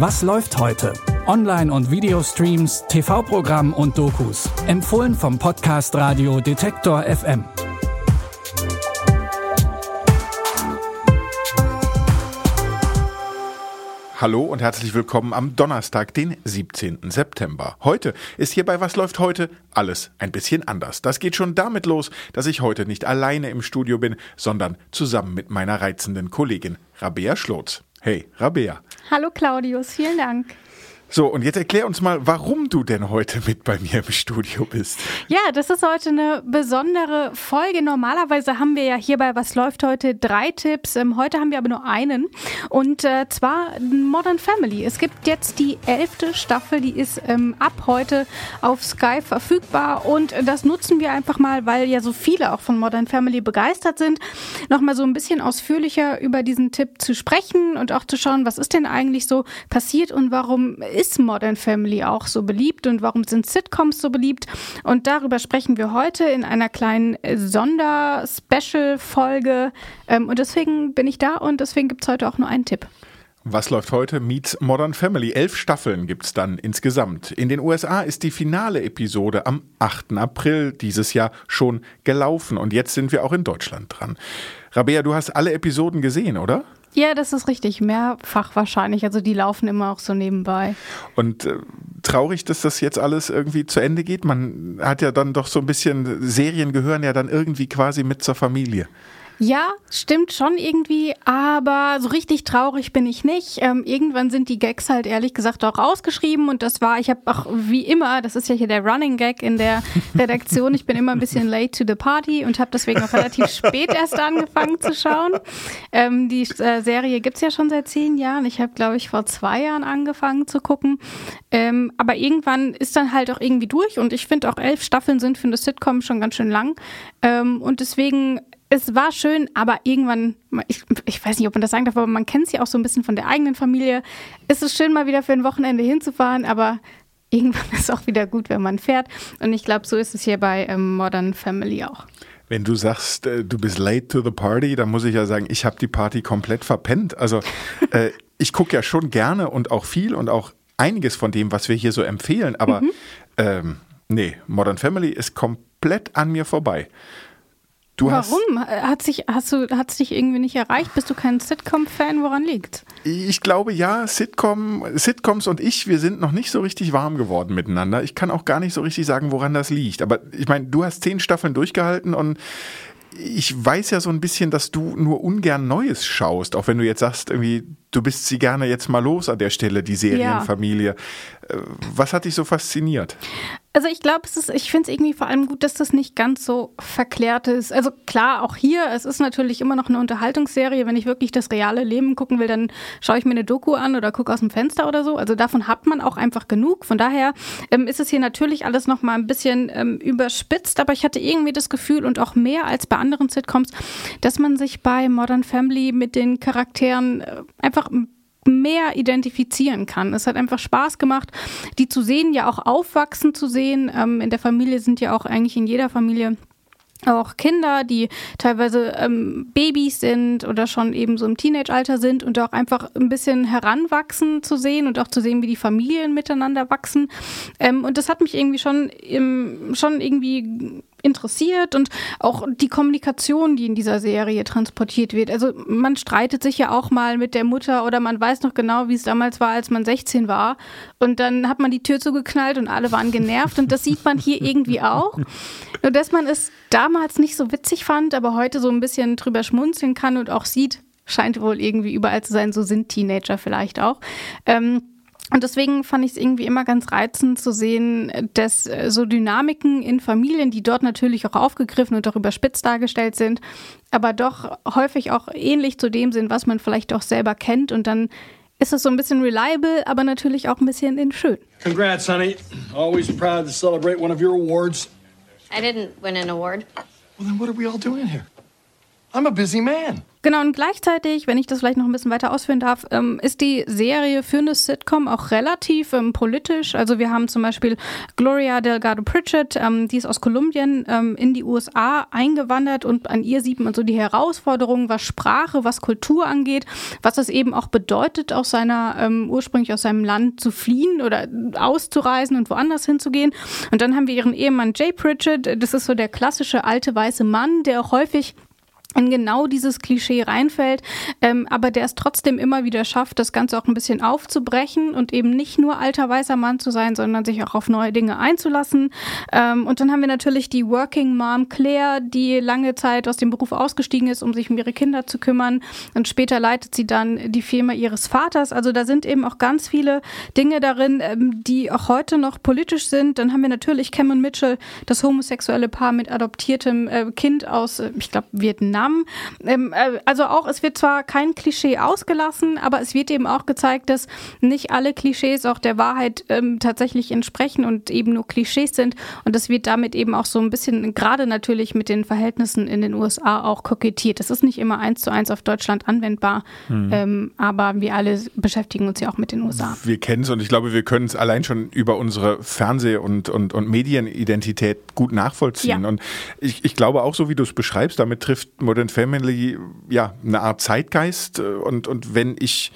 Was läuft heute? Online- und Videostreams, TV-Programm und Dokus. Empfohlen vom Podcast Radio Detektor FM. Hallo und herzlich willkommen am Donnerstag, den 17. September. Heute ist hier bei Was läuft heute alles ein bisschen anders. Das geht schon damit los, dass ich heute nicht alleine im Studio bin, sondern zusammen mit meiner reizenden Kollegin Rabea Schlotz. Hey, Rabea. Hallo Claudius, vielen Dank. So, und jetzt erklär uns mal, warum du denn heute mit bei mir im Studio bist. Ja, das ist heute eine besondere Folge. Normalerweise haben wir ja hierbei, was läuft heute, drei Tipps. Ähm, heute haben wir aber nur einen. Und äh, zwar Modern Family. Es gibt jetzt die elfte Staffel, die ist ähm, ab heute auf Sky verfügbar. Und das nutzen wir einfach mal, weil ja so viele auch von Modern Family begeistert sind, nochmal so ein bisschen ausführlicher über diesen Tipp zu sprechen und auch zu schauen, was ist denn eigentlich so passiert und warum ist Modern Family auch so beliebt und warum sind Sitcoms so beliebt? Und darüber sprechen wir heute in einer kleinen Sonder-Special-Folge. Ähm, und deswegen bin ich da und deswegen gibt es heute auch nur einen Tipp. Was läuft heute? Meets Modern Family. Elf Staffeln gibt es dann insgesamt. In den USA ist die finale Episode am 8. April dieses Jahr schon gelaufen und jetzt sind wir auch in Deutschland dran. Rabea, du hast alle Episoden gesehen, oder? Ja, das ist richtig. Mehrfach wahrscheinlich. Also die laufen immer auch so nebenbei. Und äh, traurig, dass das jetzt alles irgendwie zu Ende geht. Man hat ja dann doch so ein bisschen, Serien gehören ja dann irgendwie quasi mit zur Familie. Ja, stimmt schon irgendwie, aber so richtig traurig bin ich nicht. Ähm, irgendwann sind die Gags halt ehrlich gesagt auch rausgeschrieben und das war, ich habe auch wie immer, das ist ja hier der Running Gag in der Redaktion, ich bin immer ein bisschen late to the party und habe deswegen auch relativ spät erst angefangen zu schauen. Ähm, die äh, Serie gibt's ja schon seit zehn Jahren. Ich habe, glaube ich, vor zwei Jahren angefangen zu gucken. Ähm, aber irgendwann ist dann halt auch irgendwie durch und ich finde auch elf Staffeln sind für eine Sitcom schon ganz schön lang. Ähm, und deswegen es war schön, aber irgendwann, ich, ich, weiß nicht, ob man das sagen darf, aber man kennt es ja auch so ein bisschen von der eigenen Familie. Es ist schön, mal wieder für ein Wochenende hinzufahren, aber irgendwann ist es auch wieder gut, wenn man fährt. Und ich glaube, so ist es hier bei ähm, Modern Family auch. Wenn du sagst, äh, du bist late to the party, dann muss ich ja sagen, ich habe die Party komplett verpennt. Also äh, ich gucke ja schon gerne und auch viel und auch einiges von dem, was wir hier so empfehlen, aber mhm. ähm, nee, Modern Family ist komplett an mir vorbei. Du Warum? Hat sich, hast du, hat es dich irgendwie nicht erreicht? Bist du kein Sitcom-Fan? Woran liegt? Ich glaube ja, Sitcom, Sitcoms und ich, wir sind noch nicht so richtig warm geworden miteinander. Ich kann auch gar nicht so richtig sagen, woran das liegt. Aber ich meine, du hast zehn Staffeln durchgehalten und ich weiß ja so ein bisschen, dass du nur ungern Neues schaust, auch wenn du jetzt sagst, irgendwie, du bist sie gerne jetzt mal los an der Stelle, die Serienfamilie. Ja. Äh, was hat dich so fasziniert? Also ich glaube, es ist, ich finde es irgendwie vor allem gut, dass das nicht ganz so verklärt ist. Also klar, auch hier, es ist natürlich immer noch eine Unterhaltungsserie. Wenn ich wirklich das reale Leben gucken will, dann schaue ich mir eine Doku an oder gucke aus dem Fenster oder so. Also davon hat man auch einfach genug. Von daher ähm, ist es hier natürlich alles noch mal ein bisschen ähm, überspitzt, aber ich hatte irgendwie das Gefühl und auch mehr als bei anderen Sitcoms, dass man sich bei Modern Family mit den Charakteren äh, einfach mehr identifizieren kann. Es hat einfach Spaß gemacht, die zu sehen, ja auch aufwachsen zu sehen. Ähm, in der Familie sind ja auch eigentlich in jeder Familie auch Kinder, die teilweise ähm, Babys sind oder schon eben so im Teenage-Alter sind und auch einfach ein bisschen heranwachsen zu sehen und auch zu sehen, wie die Familien miteinander wachsen. Ähm, und das hat mich irgendwie schon, im, schon irgendwie interessiert und auch die Kommunikation, die in dieser Serie transportiert wird. Also man streitet sich ja auch mal mit der Mutter oder man weiß noch genau, wie es damals war, als man 16 war. Und dann hat man die Tür zugeknallt und alle waren genervt und das sieht man hier irgendwie auch. Nur dass man es damals nicht so witzig fand, aber heute so ein bisschen drüber schmunzeln kann und auch sieht, scheint wohl irgendwie überall zu sein, so sind Teenager vielleicht auch. Ähm, und deswegen fand ich es irgendwie immer ganz reizend zu sehen, dass äh, so Dynamiken in Familien, die dort natürlich auch aufgegriffen und auch überspitzt dargestellt sind, aber doch häufig auch ähnlich zu dem sind, was man vielleicht auch selber kennt. Und dann ist es so ein bisschen reliable, aber natürlich auch ein bisschen in schön. Congrats, honey. Always proud to celebrate one of your awards. I didn't win an award. Well, then what are we all doing here? I'm a busy man. Genau, und gleichzeitig, wenn ich das vielleicht noch ein bisschen weiter ausführen darf, ähm, ist die Serie für eine Sitcom auch relativ ähm, politisch. Also wir haben zum Beispiel Gloria Delgado Pritchett, ähm, die ist aus Kolumbien ähm, in die USA eingewandert und an ihr sieht man so die Herausforderungen, was Sprache, was Kultur angeht, was es eben auch bedeutet, aus seiner, ähm, ursprünglich aus seinem Land zu fliehen oder auszureisen und woanders hinzugehen. Und dann haben wir ihren Ehemann Jay Pritchett, das ist so der klassische alte weiße Mann, der auch häufig in genau dieses Klischee reinfällt, ähm, aber der es trotzdem immer wieder schafft, das Ganze auch ein bisschen aufzubrechen und eben nicht nur alter weißer Mann zu sein, sondern sich auch auf neue Dinge einzulassen. Ähm, und dann haben wir natürlich die Working Mom Claire, die lange Zeit aus dem Beruf ausgestiegen ist, um sich um ihre Kinder zu kümmern. Und später leitet sie dann die Firma ihres Vaters. Also da sind eben auch ganz viele Dinge darin, ähm, die auch heute noch politisch sind. Dann haben wir natürlich Cameron Mitchell, das homosexuelle Paar mit adoptiertem äh, Kind aus, äh, ich glaube, Vietnam Vietnam. Ähm, äh, also auch, es wird zwar kein Klischee ausgelassen, aber es wird eben auch gezeigt, dass nicht alle Klischees auch der Wahrheit ähm, tatsächlich entsprechen und eben nur Klischees sind. Und das wird damit eben auch so ein bisschen, gerade natürlich mit den Verhältnissen in den USA auch kokettiert. Das ist nicht immer eins zu eins auf Deutschland anwendbar, mhm. ähm, aber wir alle beschäftigen uns ja auch mit den USA. Wir kennen es und ich glaube, wir können es allein schon über unsere Fernseh- und, und, und Medienidentität gut nachvollziehen. Ja. Und ich, ich glaube auch, so wie du es beschreibst, damit trifft Modern Family ja eine Art Zeitgeist äh, und, und wenn ich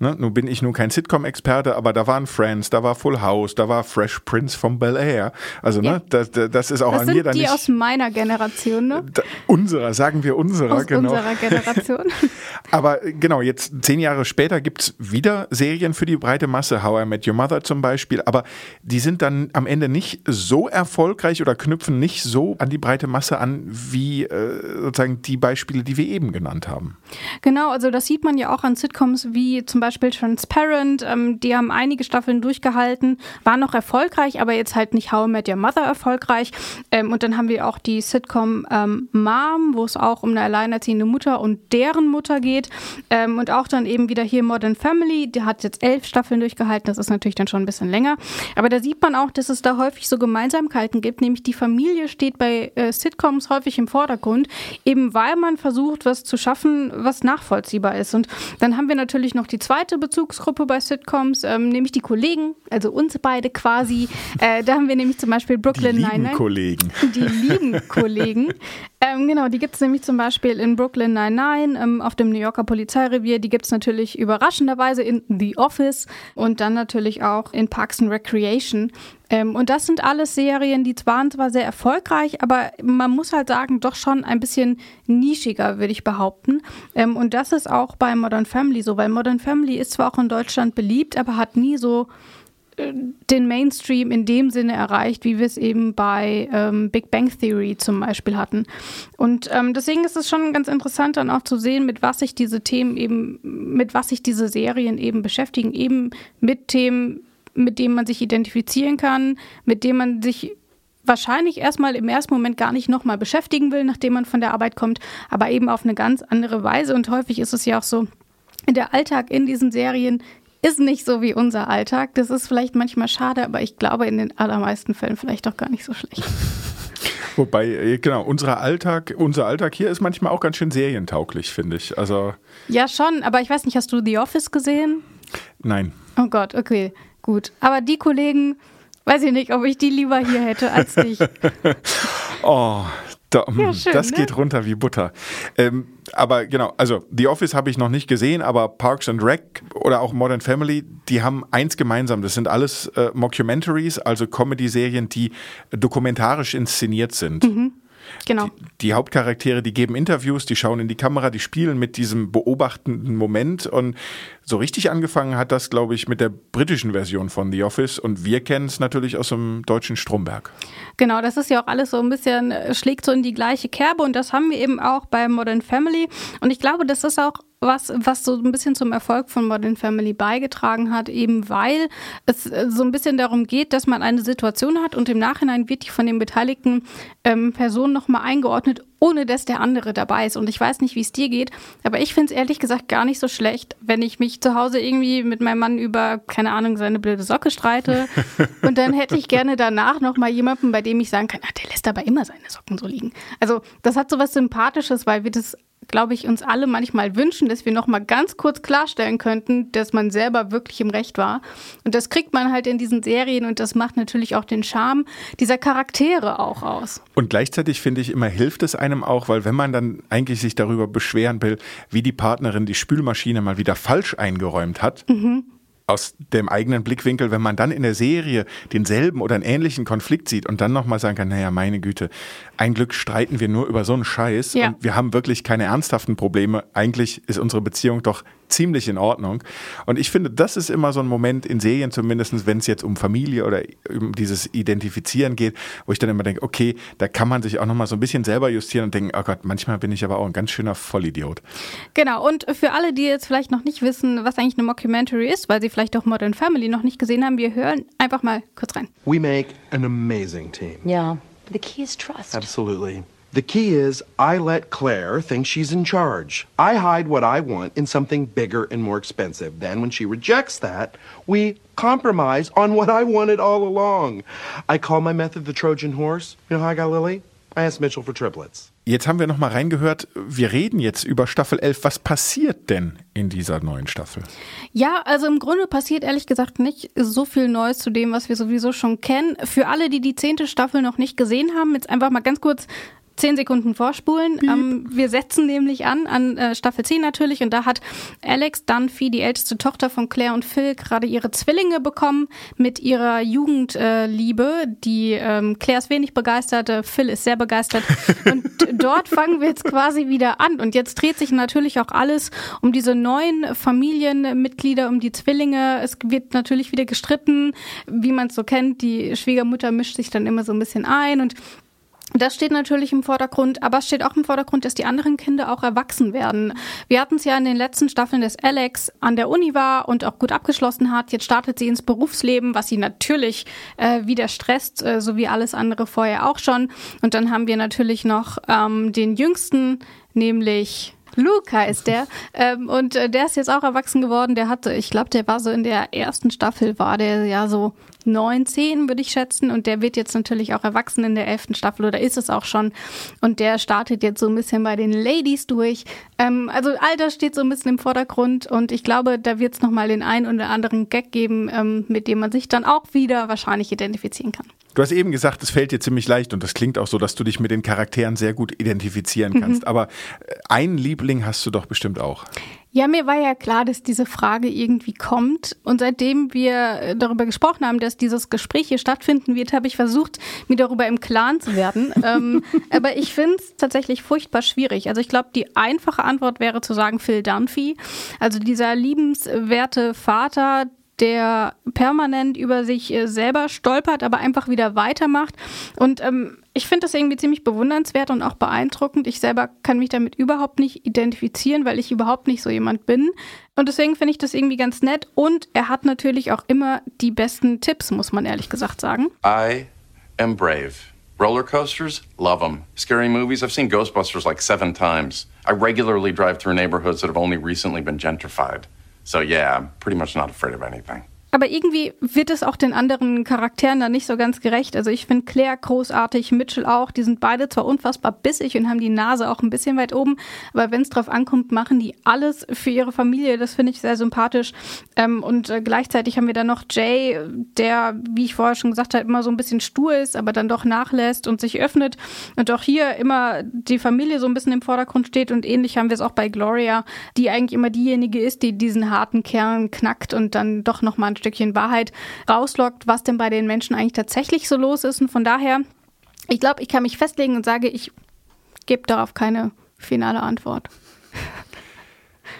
Ne? Nun bin ich nun kein Sitcom-Experte, aber da waren Friends, da war Full House, da war Fresh Prince vom Bel Air. Also, ne, ja. ne, das, das ist auch das an sind mir dann die nicht. aus meiner Generation, ne? Da, unserer, sagen wir unserer, aus genau. Unserer Generation. aber genau, jetzt zehn Jahre später gibt es wieder Serien für die breite Masse, How I Met Your Mother zum Beispiel, aber die sind dann am Ende nicht so erfolgreich oder knüpfen nicht so an die breite Masse an, wie äh, sozusagen die Beispiele, die wir eben genannt haben. Genau, also das sieht man ja auch an Sitcoms wie zum Beispiel Transparent. Ähm, die haben einige Staffeln durchgehalten, waren noch erfolgreich, aber jetzt halt nicht How I Met Your Mother erfolgreich. Ähm, und dann haben wir auch die Sitcom ähm, Mom, wo es auch um eine alleinerziehende Mutter und deren Mutter geht. Ähm, und auch dann eben wieder hier Modern Family, die hat jetzt elf Staffeln durchgehalten. Das ist natürlich dann schon ein bisschen länger. Aber da sieht man auch, dass es da häufig so Gemeinsamkeiten gibt, nämlich die Familie steht bei äh, Sitcoms häufig im Vordergrund, eben weil man versucht, was zu schaffen, was nachvollziehbar ist. Und dann haben wir natürlich noch die zweite Bezugsgruppe bei Sitcoms, ähm, nämlich die Kollegen, also uns beide quasi. Äh, da haben wir nämlich zum Beispiel Brooklyn die Nine-Nine. Kollegen. Die lieben Kollegen. Ähm, genau, die gibt es nämlich zum Beispiel in Brooklyn Nine-Nine, ähm, auf dem New Yorker Polizeirevier. Die gibt es natürlich überraschenderweise in The Office und dann natürlich auch in Parks and Recreation. Ähm, und das sind alles Serien, die waren zwar sehr erfolgreich, aber man muss halt sagen, doch schon ein bisschen nischiger, würde ich behaupten. Ähm, und das ist auch bei Modern Family so, weil Modern Family ist zwar auch in Deutschland beliebt, aber hat nie so den Mainstream in dem Sinne erreicht, wie wir es eben bei ähm, Big Bang Theory zum Beispiel hatten. Und ähm, deswegen ist es schon ganz interessant dann auch zu sehen, mit was sich diese Themen eben, mit was sich diese Serien eben beschäftigen, eben mit Themen, mit dem man sich identifizieren kann, mit dem man sich wahrscheinlich erstmal im ersten Moment gar nicht nochmal beschäftigen will, nachdem man von der Arbeit kommt, aber eben auf eine ganz andere Weise. Und häufig ist es ja auch so, der Alltag in diesen Serien ist nicht so wie unser Alltag. Das ist vielleicht manchmal schade, aber ich glaube in den allermeisten Fällen vielleicht auch gar nicht so schlecht. Wobei, äh, genau, unser Alltag, unser Alltag hier ist manchmal auch ganz schön serientauglich, finde ich. Also ja, schon, aber ich weiß nicht, hast du The Office gesehen? Nein. Oh Gott, okay. Gut. Aber die Kollegen, weiß ich nicht, ob ich die lieber hier hätte als dich. oh, da, hm, ja, schön, das ne? geht runter wie Butter. Ähm, aber genau, also The Office habe ich noch nicht gesehen, aber Parks and Rec oder auch Modern Family, die haben eins gemeinsam. Das sind alles äh, Mockumentaries, also Comedy-Serien, die dokumentarisch inszeniert sind. Mhm. Genau. Die, die, Hauptcharaktere, die geben Interviews, die schauen in die Kamera, die spielen mit diesem beobachtenden Moment und so richtig angefangen hat das, glaube ich, mit der britischen Version von The Office und wir kennen es natürlich aus dem deutschen Stromberg. Genau, das ist ja auch alles so ein bisschen, äh, schlägt so in die gleiche Kerbe und das haben wir eben auch bei Modern Family und ich glaube, das ist auch was, was so ein bisschen zum Erfolg von Modern Family beigetragen hat, eben weil es äh, so ein bisschen darum geht, dass man eine Situation hat und im Nachhinein wird die von den beteiligten ähm, Personen nochmal eingeordnet, ohne dass der andere dabei ist. Und ich weiß nicht, wie es dir geht, aber ich finde es ehrlich gesagt gar nicht so schlecht, wenn ich mich zu Hause irgendwie mit meinem Mann über, keine Ahnung, seine blöde Socke streite. und dann hätte ich gerne danach nochmal jemanden, bei dem ich sagen kann, ah, der lässt aber immer seine Socken so liegen. Also das hat so was Sympathisches, weil wir das glaube ich, uns alle manchmal wünschen, dass wir noch mal ganz kurz klarstellen könnten, dass man selber wirklich im Recht war. Und das kriegt man halt in diesen Serien und das macht natürlich auch den Charme dieser Charaktere auch aus. Und gleichzeitig finde ich immer hilft es einem auch, weil wenn man dann eigentlich sich darüber beschweren will, wie die Partnerin die Spülmaschine mal wieder falsch eingeräumt hat, mhm aus dem eigenen Blickwinkel, wenn man dann in der Serie denselben oder einen ähnlichen Konflikt sieht und dann nochmal sagen kann, naja, meine Güte, ein Glück streiten wir nur über so einen Scheiß ja. und wir haben wirklich keine ernsthaften Probleme. Eigentlich ist unsere Beziehung doch ziemlich in Ordnung. Und ich finde, das ist immer so ein Moment in Serien zumindest, wenn es jetzt um Familie oder um dieses Identifizieren geht, wo ich dann immer denke, okay, da kann man sich auch nochmal so ein bisschen selber justieren und denken, oh Gott, manchmal bin ich aber auch ein ganz schöner Vollidiot. Genau, und für alle, die jetzt vielleicht noch nicht wissen, was eigentlich eine Mockumentary ist, weil sie vielleicht auch Modern Family noch nicht gesehen haben, wir hören einfach mal kurz rein. We make an amazing team. Yeah, the key is trust. Absolutely. The key is I let Claire think she's in charge. I hide what I want in something bigger and more expensive. Then, when she rejects that, we compromise on what I wanted all along. I call my method the Trojan horse. You know how I got Lily? I asked Mitchell for triplets. Jetzt haben wir noch mal reingehört, wir reden jetzt über Staffel 11. Was passiert denn in dieser neuen Staffel? Ja, also im Grunde passiert ehrlich gesagt nicht so viel Neues zu dem, was wir sowieso schon kennen. Für alle, die die zehnte Staffel noch nicht gesehen haben, jetzt einfach mal ganz kurz zehn Sekunden vorspulen. Ähm, wir setzen nämlich an, an äh, Staffel 10 natürlich, und da hat Alex Dunphy, die älteste Tochter von Claire und Phil, gerade ihre Zwillinge bekommen mit ihrer Jugendliebe. Äh, die ähm, Claire ist wenig begeistert, äh, Phil ist sehr begeistert. und dort fangen wir jetzt quasi wieder an. Und jetzt dreht sich natürlich auch alles um diese neuen Familienmitglieder, um die Zwillinge. Es wird natürlich wieder gestritten, wie man es so kennt. Die Schwiegermutter mischt sich dann immer so ein bisschen ein und das steht natürlich im Vordergrund, aber es steht auch im Vordergrund, dass die anderen Kinder auch erwachsen werden. Wir hatten es ja in den letzten Staffeln, dass Alex an der Uni war und auch gut abgeschlossen hat. Jetzt startet sie ins Berufsleben, was sie natürlich äh, wieder stresst, äh, so wie alles andere vorher auch schon. Und dann haben wir natürlich noch ähm, den Jüngsten, nämlich Luca ist der. Ähm, und äh, der ist jetzt auch erwachsen geworden. Der hatte, ich glaube, der war so in der ersten Staffel, war der ja so neun, zehn, würde ich schätzen. Und der wird jetzt natürlich auch erwachsen in der elften Staffel oder ist es auch schon. Und der startet jetzt so ein bisschen bei den Ladies durch. Ähm, also das steht so ein bisschen im Vordergrund. Und ich glaube, da wird es nochmal den einen oder anderen Gag geben, ähm, mit dem man sich dann auch wieder wahrscheinlich identifizieren kann. Du hast eben gesagt, es fällt dir ziemlich leicht und das klingt auch so, dass du dich mit den Charakteren sehr gut identifizieren mhm. kannst. Mhm. Aber äh, einen Liebling hast du doch bestimmt auch. Ja, mir war ja klar, dass diese Frage irgendwie kommt. Und seitdem wir äh, darüber gesprochen haben, dass dieses Gespräch hier stattfinden wird, habe ich versucht, mir darüber im Klaren zu werden. ähm, aber ich finde es tatsächlich furchtbar schwierig. Also ich glaube, die einfache Antwort wäre zu sagen Phil Dunphy. Also dieser liebenswerte Vater, der permanent über sich äh, selber stolpert, aber einfach wieder weitermacht. Und ähm, ich finde das irgendwie ziemlich bewundernswert und auch beeindruckend. Ich selber kann mich damit überhaupt nicht identifizieren, weil ich überhaupt nicht so jemand bin. Und deswegen finde ich das irgendwie ganz nett. Und er hat natürlich auch immer die besten Tipps, muss man ehrlich gesagt sagen. I am brave. Roller coasters, love them. Scary movies, I've seen Ghostbusters like seven times. I regularly drive through neighborhoods that have only recently been gentrified. So yeah, I'm pretty much not afraid of anything. Aber irgendwie wird es auch den anderen Charakteren dann nicht so ganz gerecht. Also ich finde Claire großartig, Mitchell auch. Die sind beide zwar unfassbar bissig und haben die Nase auch ein bisschen weit oben, aber wenn es drauf ankommt, machen die alles für ihre Familie. Das finde ich sehr sympathisch. Ähm, und äh, gleichzeitig haben wir dann noch Jay, der, wie ich vorher schon gesagt habe, immer so ein bisschen stur ist, aber dann doch nachlässt und sich öffnet. Und auch hier immer die Familie so ein bisschen im Vordergrund steht. Und ähnlich haben wir es auch bei Gloria, die eigentlich immer diejenige ist, die diesen harten Kern knackt und dann doch nochmal Stückchen Wahrheit rauslockt, was denn bei den Menschen eigentlich tatsächlich so los ist. Und von daher, ich glaube, ich kann mich festlegen und sage, ich gebe darauf keine finale Antwort.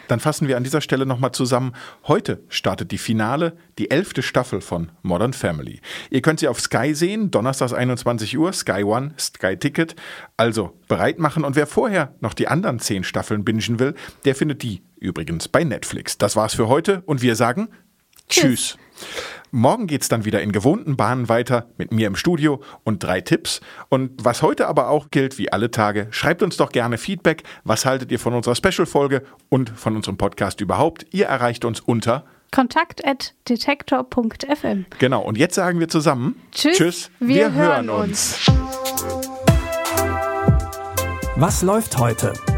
Dann fassen wir an dieser Stelle nochmal zusammen. Heute startet die Finale, die elfte Staffel von Modern Family. Ihr könnt sie auf Sky sehen, donnerstags 21 Uhr, Sky One, Sky Ticket. Also bereit machen und wer vorher noch die anderen zehn Staffeln bingen will, der findet die übrigens bei Netflix. Das war's für heute und wir sagen Tschüss. Morgen geht es dann wieder in gewohnten Bahnen weiter mit mir im Studio und drei Tipps. Und was heute aber auch gilt, wie alle Tage, schreibt uns doch gerne Feedback. Was haltet ihr von unserer Special-Folge und von unserem Podcast überhaupt? Ihr erreicht uns unter kontakt.detektor.fm. Genau, und jetzt sagen wir zusammen Tschüss, Tschüss wir, wir hören uns. Was läuft heute?